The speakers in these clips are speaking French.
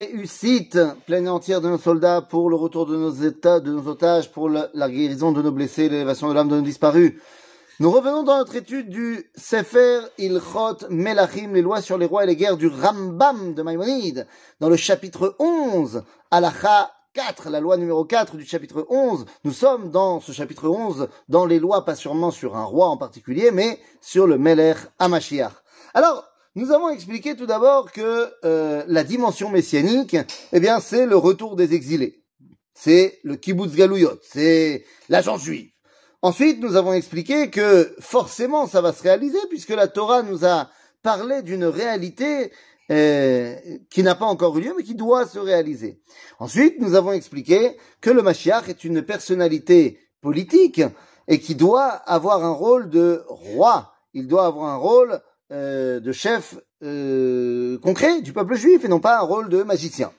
réussite pleine et entière de nos soldats pour le retour de nos états, de nos otages, pour la, guérison de nos blessés, l'élévation de l'âme de nos disparus. Nous revenons dans notre étude du Sefer Ilchot Melachim, les lois sur les rois et les guerres du Rambam de Maïmonide, dans le chapitre 11, Alacha 4, la loi numéro 4 du chapitre 11. Nous sommes dans ce chapitre 11, dans les lois, pas sûrement sur un roi en particulier, mais sur le Melech Amashiach. Alors, nous avons expliqué tout d'abord que euh, la dimension messianique, eh bien, c'est le retour des exilés. C'est le kibbutz galouyot, c'est l'agent juif. Ensuite, nous avons expliqué que forcément, ça va se réaliser puisque la Torah nous a parlé d'une réalité euh, qui n'a pas encore eu lieu, mais qui doit se réaliser. Ensuite, nous avons expliqué que le Mashiach est une personnalité politique et qui doit avoir un rôle de roi. Il doit avoir un rôle euh, de chef euh, concret du peuple juif et non pas un rôle de magicien.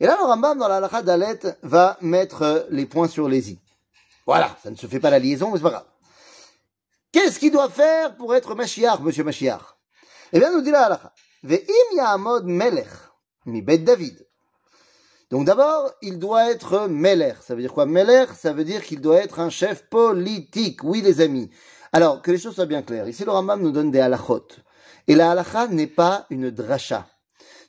Et là, le Rambam, dans la halakha d'Alet, va mettre les points sur les i. Voilà, ça ne se fait pas la liaison, mais c'est pas grave. Qu'est-ce qu'il doit faire pour être Mashiach, monsieur Mashiach? Eh bien, nous dit la halakha. Ve'im ya'amod melech, mi bet David. Donc d'abord, il doit être Melech. Ça veut dire quoi? Melech, ça veut dire qu'il doit être un chef politique. Oui, les amis. Alors, que les choses soient bien claires. Ici, le Rambam nous donne des halachot. Et la halacha n'est pas une dracha.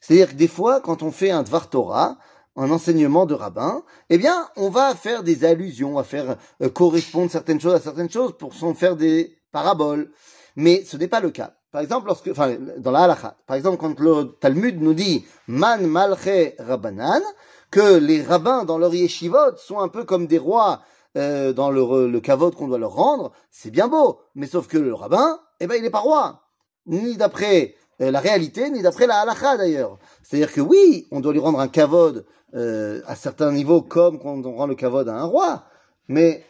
C'est-à-dire que des fois, quand on fait un Dvar Torah, un enseignement de rabbin, eh bien, on va faire des allusions, à faire euh, correspondre certaines choses à certaines choses pour s'en faire des paraboles. Mais ce n'est pas le cas. Par exemple, lorsque, enfin, dans la halacha, par exemple, quand le Talmud nous dit man malche rabbanan, que les rabbins dans leur yeshivot sont un peu comme des rois euh, dans le, le qu'on doit leur rendre, c'est bien beau. Mais sauf que le rabbin, eh ben, il n'est pas roi. Ni d'après euh, la réalité, ni d'après la halakha d'ailleurs. C'est-à-dire que oui, on doit lui rendre un kavod euh, à certains niveaux comme quand on rend le kavod à un roi. Mais,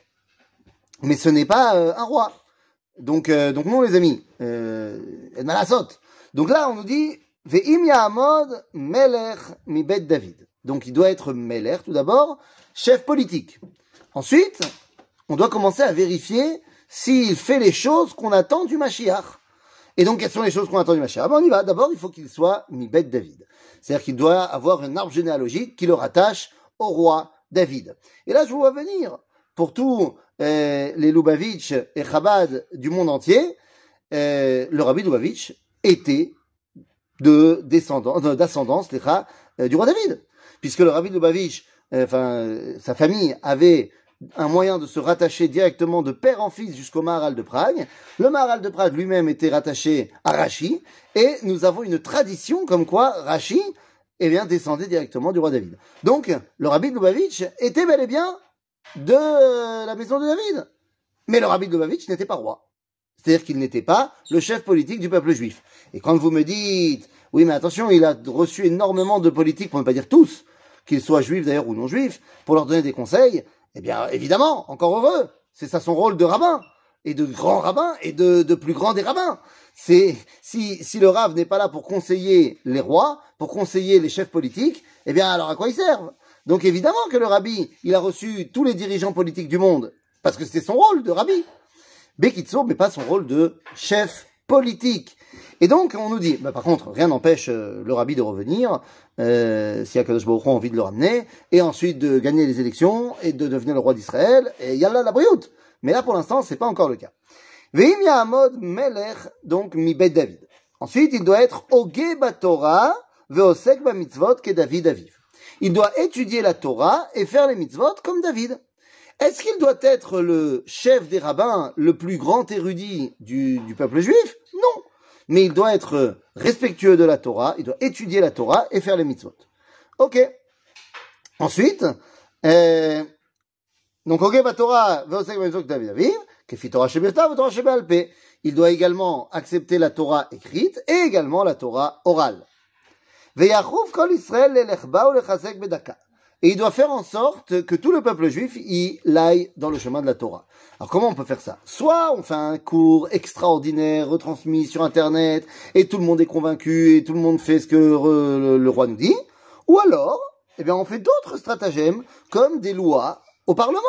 mais ce n'est pas un roi. Donc, donc non les amis, euh, Donc là, on nous dit, Ve'im ya'amod melech mi bet David. Donc il doit être melech tout d'abord, chef politique. Ensuite, on doit commencer à vérifier s'il fait les choses qu'on attend du Mashiach. Et donc, quelles sont les choses qu'on attend du Mashiach ben, On y va. D'abord, il faut qu'il soit Mibet David. C'est-à-dire qu'il doit avoir un arbre généalogique qui le rattache au roi David. Et là, je vous vois venir, pour tous euh, les Lubavitch et Chabad du monde entier, euh, le rabbi Lubavitch était de descendance, d'ascendance, euh, du roi David. Puisque le rabbi Lubavitch, enfin, sa famille avait un moyen de se rattacher directement de père en fils jusqu'au Maharal de Prague. Le Maharal de Prague lui-même était rattaché à Rachi, et nous avons une tradition comme quoi Rachi eh bien, descendait directement du roi David. Donc, le rabbi Lubavitch était bel et bien de la maison de David. Mais le rabbi Lubavitch n'était pas roi. C'est-à-dire qu'il n'était pas le chef politique du peuple juif. Et quand vous me dites, oui, mais attention, il a reçu énormément de politiques, pour ne pas dire tous, qu'ils soient juifs d'ailleurs ou non juifs, pour leur donner des conseils, eh bien, évidemment, encore heureux. C'est ça son rôle de rabbin. Et de grand rabbin et de, plus grand des rabbins. C'est, si, si le rave n'est pas là pour conseiller les rois, pour conseiller les chefs politiques, eh bien, alors à quoi ils servent? Donc évidemment que le rabbi, il a reçu tous les dirigeants politiques du monde. Parce que c'est son rôle de rabbi. Bekitso, mais pas son rôle de chef politique. Et donc, on nous dit, bah, par contre, rien n'empêche euh, le rabbi de revenir, euh, si Akadosh Baruch a envie de le ramener, et ensuite de gagner les élections, et de devenir le roi d'Israël, et yalla la brioute. Mais là, pour l'instant, c'est pas encore le cas. Veim Yahamod Melech, donc Mibet David. Ensuite, il doit être Oge Torah, Veosek Mitzvot, que David Aviv. Il doit étudier la Torah et faire les mitzvot comme David. Est-ce qu'il doit être le chef des rabbins, le plus grand érudit du, peuple juif? Mais il doit être respectueux de la Torah, il doit étudier la Torah et faire les mitzvot. Ok. Ensuite, euh, donc, Torah, il doit également accepter la Torah écrite et également la Torah orale. Et il doit faire en sorte que tout le peuple juif y aille dans le chemin de la Torah. Alors comment on peut faire ça? Soit on fait un cours extraordinaire retransmis sur Internet et tout le monde est convaincu et tout le monde fait ce que le, roi nous dit, ou alors, eh bien, on fait d'autres stratagèmes comme des lois au Parlement,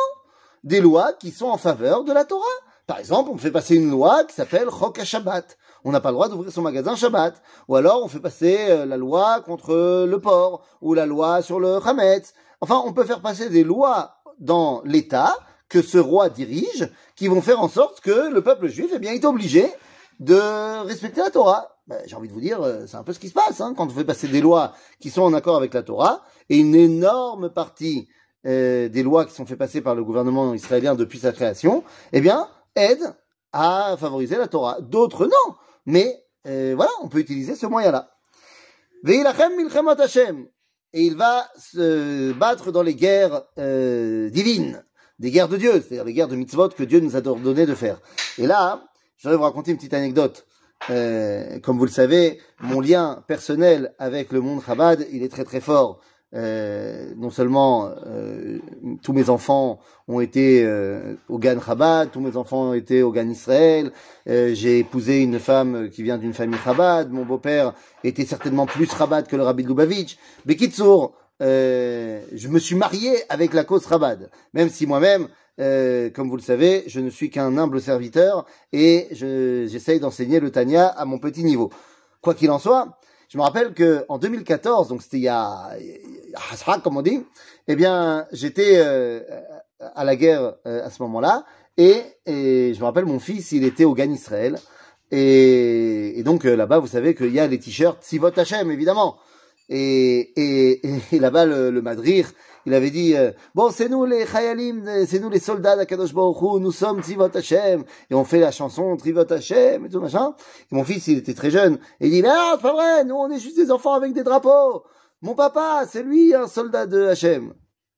des lois qui sont en faveur de la Torah. Par exemple, on fait passer une loi qui s'appelle Chok Shabbat. on n'a pas le droit d'ouvrir son magasin Shabbat. Ou alors on fait passer euh, la loi contre le porc, ou la loi sur le Hametz. Enfin, on peut faire passer des lois dans l'État que ce roi dirige, qui vont faire en sorte que le peuple juif eh bien, est obligé de respecter la Torah. Ben, J'ai envie de vous dire, euh, c'est un peu ce qui se passe hein, quand on fait passer des lois qui sont en accord avec la Torah, et une énorme partie euh, des lois qui sont faites passer par le gouvernement israélien depuis sa création, eh bien, aident à favoriser la Torah. D'autres non, mais euh, voilà, on peut utiliser ce moyen-là. Et il va se battre dans les guerres euh, divines, des guerres de Dieu, c'est-à-dire les guerres de mitzvot que Dieu nous a ordonné de faire. Et là, je vais vous raconter une petite anecdote. Euh, comme vous le savez, mon lien personnel avec le monde Chabad, il est très très fort. Euh, non seulement euh, tous mes enfants ont été euh, au Gan Chabad, tous mes enfants ont été au Gan Israël. J'ai épousé une femme qui vient d'une famille Chabad. Mon beau-père était certainement plus Chabad que le Rabbi Lubavitch. Bekitsour, je me suis marié avec la cause Chabad, même si moi-même, comme vous le savez, je ne suis qu'un humble serviteur et je- j'essaye d'enseigner le Tanya à mon petit niveau. Quoi qu'il en soit, je me rappelle que en 2014, donc c'était il y a Comme on dit, eh bien, j'étais euh, à la guerre euh, à ce moment-là, et, et je me rappelle mon fils, il était au Gan Israël, et, et donc euh, là-bas, vous savez qu'il y a les t-shirts Sivot Hashem, évidemment. Et, et, et là-bas, le, le Madrir, il avait dit euh, bon, c'est nous les Chayalim, c'est nous les soldats d'Akadosh Baruch Hu, nous sommes Tzivot Hashem, et on fait la chanson Trivot Hashem et tout machin. Et mon fils, il était très jeune, et il dit mais non, c'est pas vrai, nous on est juste des enfants avec des drapeaux. Mon papa, c'est lui un soldat de Hashem.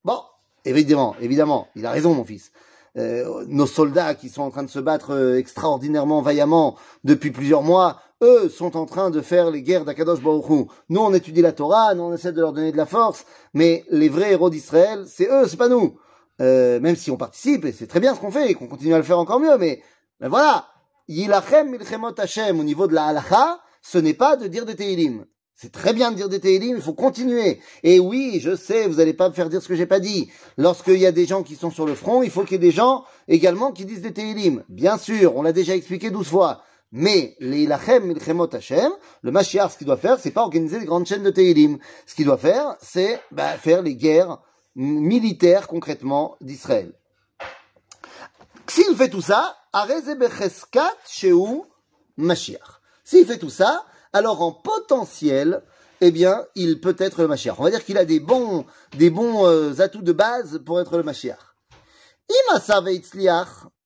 Bon, évidemment, évidemment, il a raison, mon fils. Euh, nos soldats qui sont en train de se battre euh, extraordinairement vaillamment depuis plusieurs mois, eux sont en train de faire les guerres d'Akadosh Baruch Hu. Nous, on étudie la Torah, nous, on essaie de leur donner de la force, mais les vrais héros d'Israël, c'est eux, c'est pas nous. Euh, même si on participe, et c'est très bien ce qu'on fait, et qu'on continue à le faire encore mieux, mais, mais voilà. Yilachem milchemot Hashem, au niveau de la halacha, ce n'est pas de dire des Tehillim. C'est très bien de dire des Tehillim, il faut continuer. Et oui, je sais, vous n'allez pas me faire dire ce que j'ai pas dit. Lorsqu'il y a des gens qui sont sur le front, il faut qu'il y ait des gens également qui disent des Tehillim. Bien sûr, on l'a déjà expliqué douze fois. Mais les Ilachem Milchemot Hashem, le Mashiach, ce qu'il doit faire, c'est pas organiser des grandes chaînes de Tehillim. Ce qu'il doit faire, c'est bah, faire les guerres militaires concrètement d'Israël. S'il fait tout ça, Areze Becheskat Sheu Mashiach. S'il fait tout ça, alors en potentiel, eh bien, il peut être le Mashiach. On va dire qu'il a des bons, des bons euh, atouts de base pour être le Mashiach. Imasa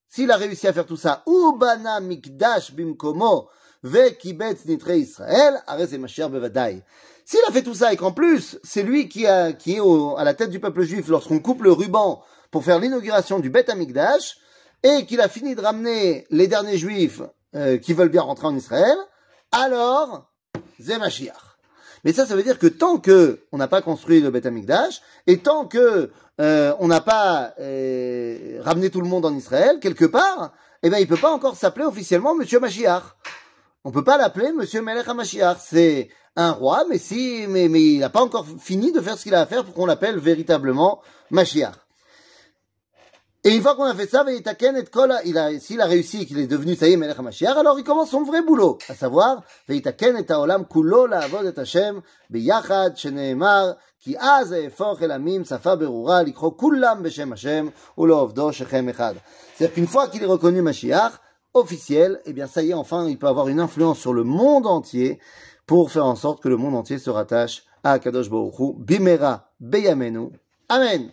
s'il a réussi à faire tout ça, Ubana mikdash bimkomo nitre Israël, Mashiach bevadai. S'il a fait tout ça et qu'en plus, c'est lui qui, a, qui est au- à la tête du peuple juif lorsqu'on coupe le ruban pour faire l'inauguration du Bet Amikdash, et qu'il a fini de ramener les derniers juifs euh, qui veulent bien rentrer en Israël, alors, c'est Mashiach. Mais ça, ça veut dire que tant que on n'a pas construit le Beth Amikdash, et tant que euh, on n'a pas euh, ramené tout le monde en Israël, quelque part, eh ben, il peut pas encore s'appeler officiellement Monsieur Mashiach. On peut pas l'appeler Monsieur Melech HaMashiach. C'est un roi, mais si, mais, mais il n'a pas encore fini de faire ce qu'il a à faire pour qu'on l'appelle véritablement Mashiach. Et une fois qu'on a fait ça, il a, s'il a réussi et qu'il est devenu, ça y est, Melech HaMashiach, alors il commence son vrai boulot, à savoir, Veitaken et Haolam kulo la'avod et Hashem, biyachad, sheneemar, efoch el amim, safa berura, likro kullam beshem Hashem, ou lo ovdo shechem echad. C'est-à-dire qu'une fois qu'il est reconnu Mashiach, officiel, eh bien, ça y est, enfin, il peut avoir une influence sur le monde entier pour faire en sorte que le monde entier se rattache à Kadosh Baruch Hu, bimera beyamenu. Amen.